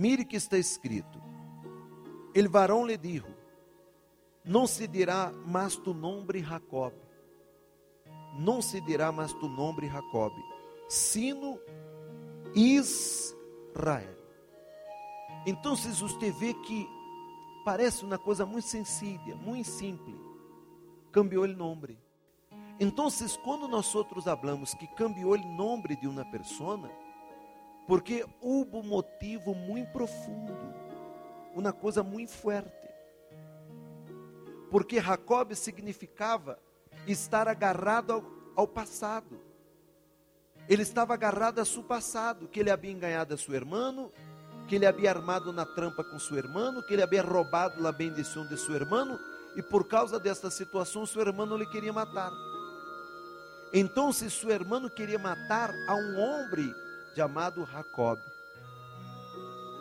Mire que está escrito: El varão lhe dijo: Não se dirá mais tu nome Jacob. Não se dirá mais tu nome Jacob, sino Israel. Então, você vê que parece uma coisa muito sencilla, muito simples. Cambiou o nome. Então, quando nós outros hablamos que cambiou o nome de uma pessoa, porque houve um motivo muito profundo, uma coisa muito forte. Porque Jacob significava estar agarrado ao, ao passado. Ele estava agarrado a seu passado, que ele havia enganado a seu irmão, que ele havia armado na trampa com seu irmão, que ele havia roubado a bendição de seu irmão, e por causa desta situação, seu irmão lhe queria matar. Então, se seu irmão queria matar a um homem chamado Jacob,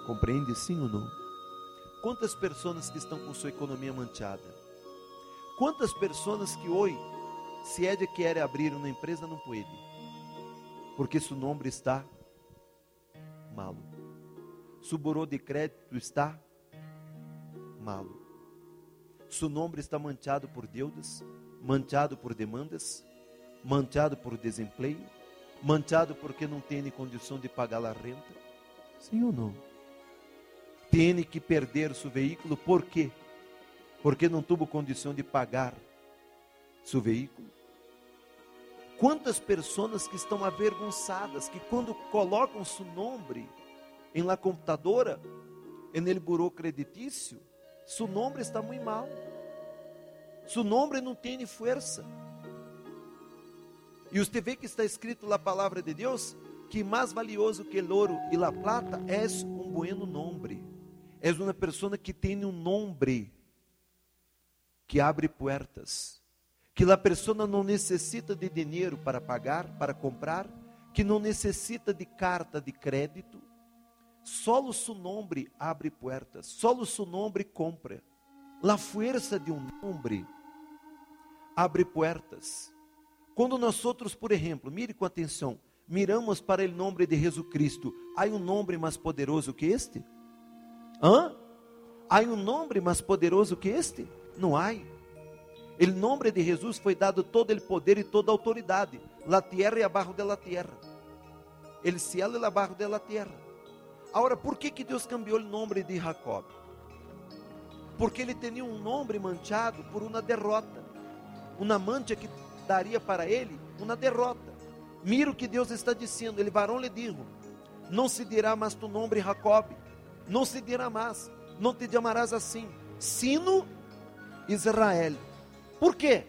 compreende sim ou não? Quantas pessoas que estão com sua economia manchada? Quantas pessoas que hoje, se é de quer abrir uma empresa, não pode? Porque seu nome está malo. Su burô de crédito está malo. Su nome está manchado por deudas, manchado por demandas, manchado por desemprego, manchado porque não tem condição de pagar a renta. Sim ou não? Tem que perder seu veículo, por quê? Porque não teve condição de pagar seu veículo. Quantas pessoas que estão avergonçadas, que quando colocam seu nome em la computadora, en el buró crediticio, su nombre está muito mal. Su nombre não tem força. E você vê que está escrito na palavra de Deus que mais valioso que o ouro e a plata é um bueno nome. É uma pessoa que tem um nome que abre portas. Que a pessoa não necessita de dinheiro para pagar, para comprar, que não necessita de carta de crédito, Solo su nombre abre puertas, solo su nombre compra. La fuerza de um nombre abre puertas. Quando nós outros, por exemplo, mire com atenção, miramos para o nome de Jesus Cristo, há um nome mais poderoso que este? Hã? Há um nome mais poderoso que este? Não há. O nome de Jesus foi dado todo o poder e toda a autoridade. La tierra e abaixo de la tierra. El cielo e abaixo de la tierra. Agora, por que, que Deus cambiou o nome de Jacob? Porque ele tinha um nome manchado por uma derrota, uma mancha que daria para ele uma derrota. Mira o que Deus está dizendo. Ele, varão, lhe digo: Não se dirá mais tu nome Jacob, não se dirá mais, não te chamarás assim, sino Israel. Por quê?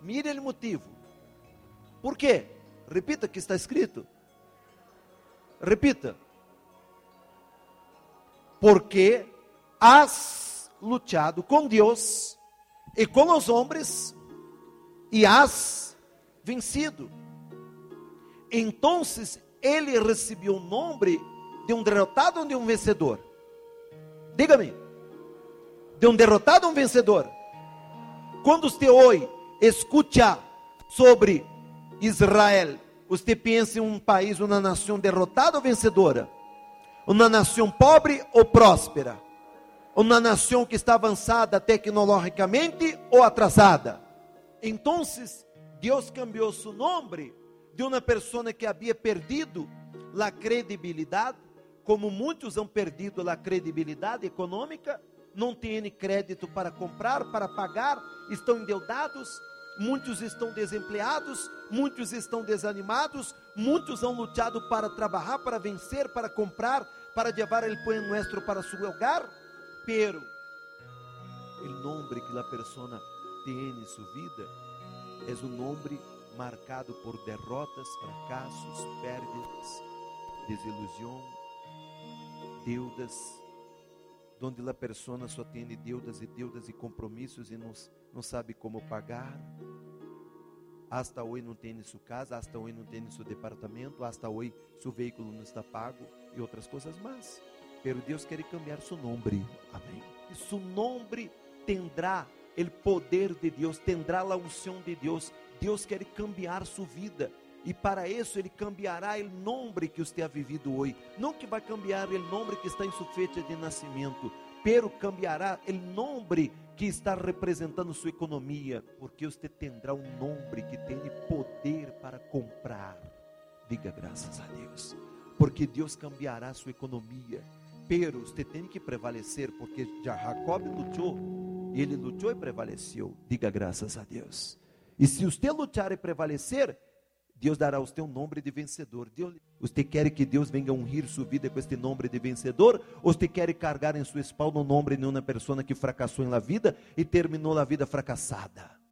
Mire o motivo. Por quê? Repita que está escrito. Repita porque has luchado com Deus e com os homens e has vencido. Então ele recebeu o nome de um derrotado ou de um vencedor? Diga-me, de um derrotado ou um vencedor? Quando você hoje escuta sobre Israel, você pensa em um país, uma nação derrotada ou vencedora? uma nação pobre ou próspera, uma nação que está avançada tecnologicamente ou atrasada. Então, Deus cambiou seu nome de uma pessoa que havia perdido a credibilidade, como muitos han perdido a credibilidade econômica, não têm crédito para comprar, para pagar, estão endeudados, muitos estão desempregados, muitos estão desanimados, muitos han lutado para trabalhar, para vencer, para comprar, para levar o pão nuestro para su hogar, pero o nome que a persona em sua vida é um nome marcado por derrotas, fracassos, pérdidas, desilusão, deudas, onde a persona só tem deudas e deudas e compromissos e não, não sabe como pagar. Hasta hoje não tem sua casa, hasta hoje não tem seu departamento, hasta hoje seu veículo não está pago e outras coisas mais. Pero Deus quer cambiar seu nome. Amém. E seu nome tendrá o poder de Deus, tendrá a unção de Deus. Deus quer cambiar sua vida E para isso ele cambiará o nome que você ha vivido hoje. Não que vai cambiar o nome que está em sua fecha de nascimento, pero cambiará o nome que está representando sua economia, porque você terá um nome que tem poder para comprar. Diga graças a Deus, porque Deus cambiará sua economia. Pero você tem que prevalecer, porque Jacob lutou, ele lutou e prevaleceu. Diga graças a Deus. E se você lutar e prevalecer, Deus dará você um nome de vencedor. Deus, você quer que Deus venha ungir sua vida com este nome de vencedor? Ou você quer carregar em sua espalda o nome de uma pessoa que fracassou na vida e terminou a vida fracassada?